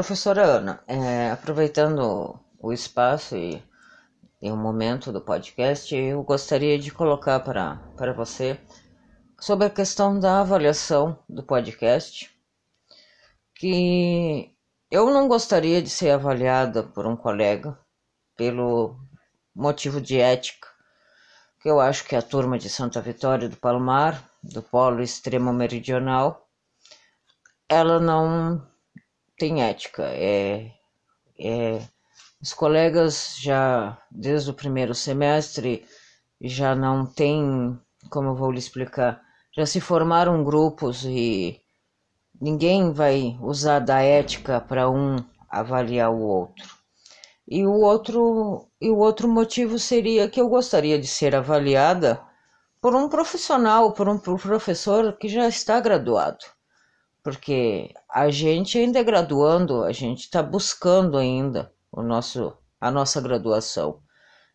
professora Ana, é, aproveitando o espaço e, e o momento do podcast, eu gostaria de colocar para, para você sobre a questão da avaliação do podcast, que eu não gostaria de ser avaliada por um colega pelo motivo de ética, que eu acho que a turma de Santa Vitória do Palmar, do Polo Extremo Meridional, ela não tem ética. É, é, os colegas já, desde o primeiro semestre, já não tem, como eu vou lhe explicar, já se formaram grupos e ninguém vai usar da ética para um avaliar o outro. E o outro, e o outro motivo seria que eu gostaria de ser avaliada por um profissional, por um professor que já está graduado porque a gente ainda é graduando, a gente está buscando ainda o nosso, a nossa graduação.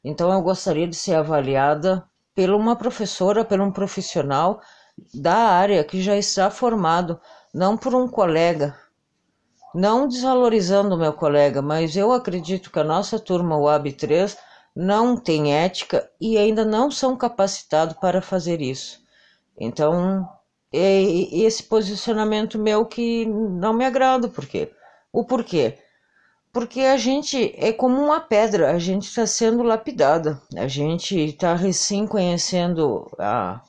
Então eu gostaria de ser avaliada por uma professora, por um profissional da área que já está formado, não por um colega. Não desvalorizando o meu colega, mas eu acredito que a nossa turma UAB 3 não tem ética e ainda não são capacitados para fazer isso. Então, esse posicionamento meu que não me agrada, por quê? O porquê? Porque a gente é como uma pedra, a gente está sendo lapidada, a gente está recém conhecendo a,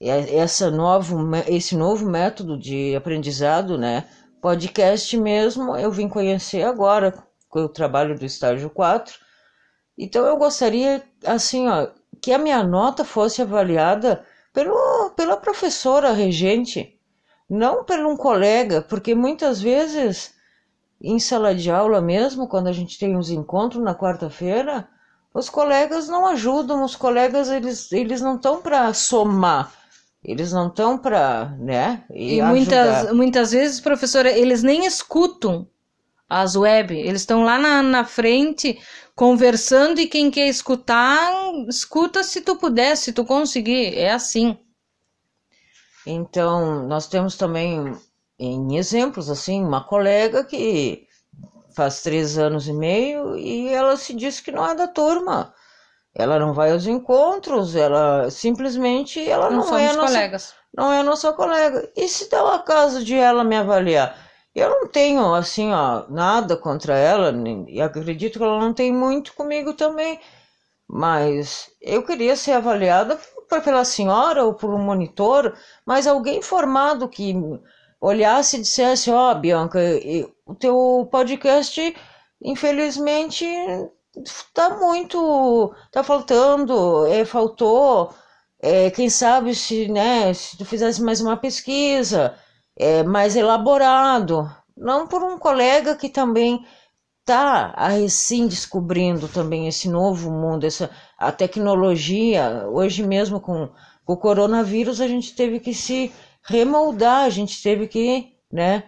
essa novo, esse novo método de aprendizado, né? Podcast mesmo, eu vim conhecer agora com o trabalho do estágio 4. Então eu gostaria, assim, ó, que a minha nota fosse avaliada pelo, pela professora regente, não por um colega, porque muitas vezes em sala de aula mesmo, quando a gente tem os encontros na quarta-feira, os colegas não ajudam, os colegas eles, eles não estão para somar, eles não estão para, né? E, e muitas, muitas vezes, professora, eles nem escutam as web, eles estão lá na, na frente conversando e quem quer escutar, escuta se tu puder, se tu conseguir, é assim. Então, nós temos também em exemplos assim, uma colega que faz três anos e meio e ela se diz que não é da turma. Ela não vai aos encontros, ela simplesmente ela não, não é nossa, colegas. não é nossa colega. E se dá o acaso de ela me avaliar? Eu não tenho, assim, ó, nada contra ela, e acredito que ela não tem muito comigo também, mas eu queria ser avaliada pela senhora ou por um monitor, mas alguém formado que olhasse e dissesse: Ó, oh, Bianca, o teu podcast, infelizmente, tá muito. tá faltando, é, faltou. É, quem sabe se, né, se tu fizesse mais uma pesquisa é, mais elaborado, não por um colega que também está assim descobrindo também esse novo mundo, essa a tecnologia. Hoje mesmo com, com o coronavírus a gente teve que se remoldar, a gente teve que, né,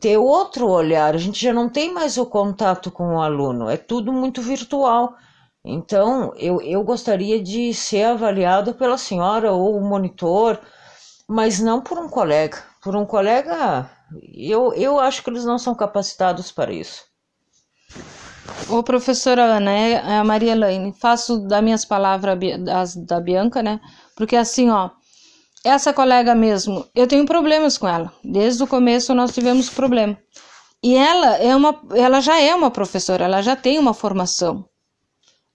ter outro olhar. A gente já não tem mais o contato com o aluno, é tudo muito virtual. Então, eu, eu gostaria de ser avaliado pela senhora ou o monitor, mas não por um colega por um colega, eu, eu acho que eles não são capacitados para isso. Ô, professora Ana, é, é a Maria Elaine, faço das minhas palavras das, da Bianca, né? Porque assim, ó, essa colega mesmo, eu tenho problemas com ela. Desde o começo nós tivemos problema. E ela é uma, ela já é uma professora, ela já tem uma formação.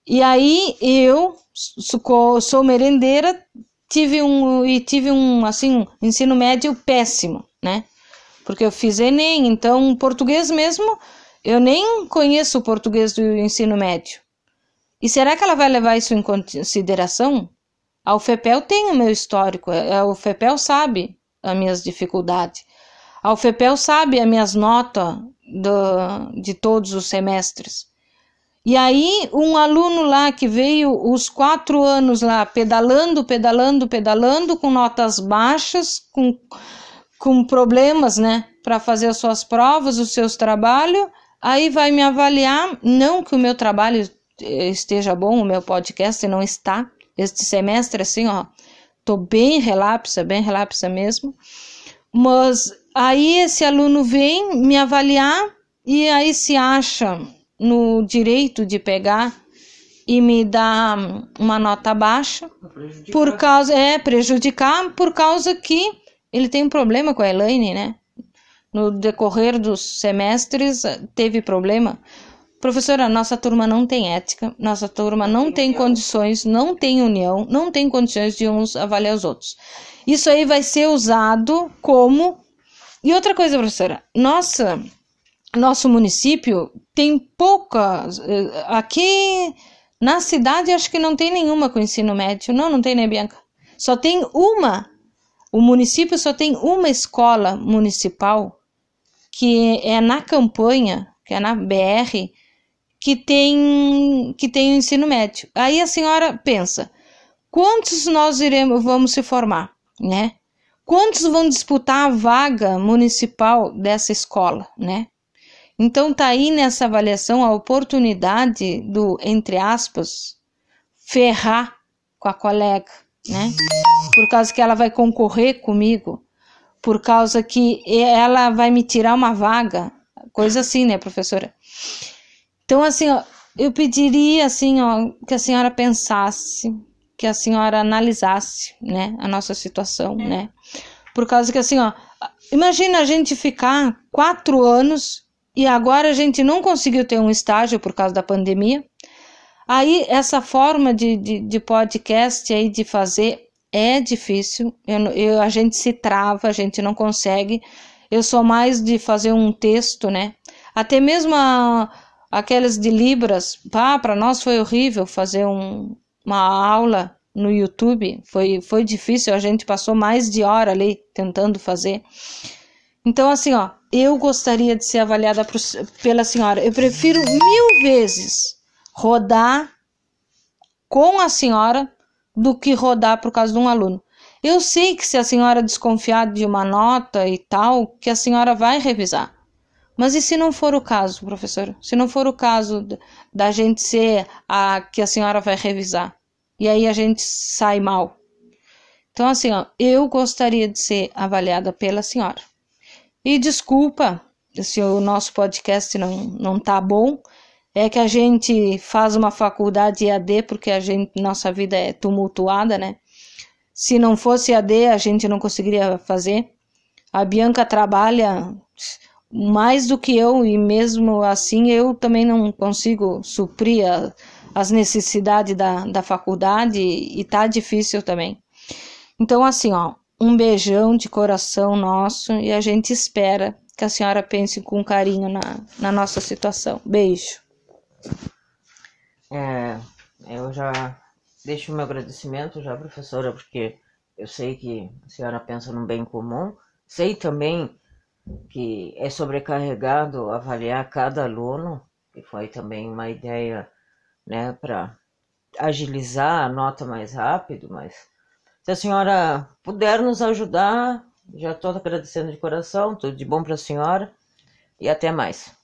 E aí eu sou, sou merendeira, tive um e tive um assim ensino médio péssimo, né? Porque eu fiz ENEM, então português mesmo, eu nem conheço o português do ensino médio. E será que ela vai levar isso em consideração? A UFEPEL tem o meu histórico, a UFEPEL sabe as minhas dificuldades. A UFEPEL sabe as minhas notas do, de todos os semestres. E aí, um aluno lá que veio os quatro anos lá pedalando, pedalando, pedalando, com notas baixas, com, com problemas, né, para fazer as suas provas, os seus trabalhos, aí vai me avaliar. Não que o meu trabalho esteja bom, o meu podcast não está. Este semestre, assim, ó, tô bem relapsa, bem relapsa mesmo. Mas aí esse aluno vem me avaliar e aí se acha no direito de pegar e me dar uma nota baixa por causa é prejudicar por causa que ele tem um problema com a Elaine, né? No decorrer dos semestres teve problema. Professora, nossa turma não tem ética, nossa turma não tem condições, não tem união, não tem condições de uns avaliar os outros. Isso aí vai ser usado como. E outra coisa, professora, nossa, nosso município tem poucas. Eh, aqui na cidade acho que não tem nenhuma com ensino médio. Não, não tem, né, Bianca? Só tem uma. O município só tem uma escola municipal que é na campanha, que é na BR, que tem que tem o ensino médio. Aí a senhora pensa, quantos nós iremos vamos se formar? né? Quantos vão disputar a vaga municipal dessa escola, né? Então tá aí nessa avaliação a oportunidade do, entre aspas, ferrar com a colega, né? Por causa que ela vai concorrer comigo, por causa que ela vai me tirar uma vaga, coisa assim, né, professora? Então assim, ó, eu pediria assim, ó, que a senhora pensasse que a senhora analisasse, né, a nossa situação, é. né? Por causa que assim, ó, imagina a gente ficar quatro anos e agora a gente não conseguiu ter um estágio por causa da pandemia. Aí essa forma de, de, de podcast aí de fazer é difícil. Eu, eu, a gente se trava, a gente não consegue. Eu sou mais de fazer um texto, né? Até mesmo a, aquelas de Libras, pá, para nós foi horrível fazer um, uma aula no YouTube, foi, foi difícil, a gente passou mais de hora ali tentando fazer. Então, assim, ó, eu gostaria de ser avaliada pela senhora. Eu prefiro mil vezes rodar com a senhora do que rodar por causa de um aluno. Eu sei que se a senhora desconfiar de uma nota e tal, que a senhora vai revisar. Mas e se não for o caso, professor? Se não for o caso da gente ser a que a senhora vai revisar? E aí a gente sai mal. Então, assim, ó, eu gostaria de ser avaliada pela senhora. E desculpa se o nosso podcast não, não tá bom. É que a gente faz uma faculdade EAD porque a gente, nossa vida é tumultuada, né? Se não fosse EAD, a gente não conseguiria fazer. A Bianca trabalha mais do que eu e mesmo assim eu também não consigo suprir a, as necessidades da, da faculdade e tá difícil também. Então, assim, ó, um beijão de coração nosso e a gente espera que a senhora pense com carinho na, na nossa situação. Beijo. É, eu já deixo meu agradecimento já, professora, porque eu sei que a senhora pensa no bem comum. Sei também que é sobrecarregado avaliar cada aluno, que foi também uma ideia né, para agilizar a nota mais rápido, mas se a senhora puder nos ajudar, já estou agradecendo de coração, tudo de bom para a senhora e até mais.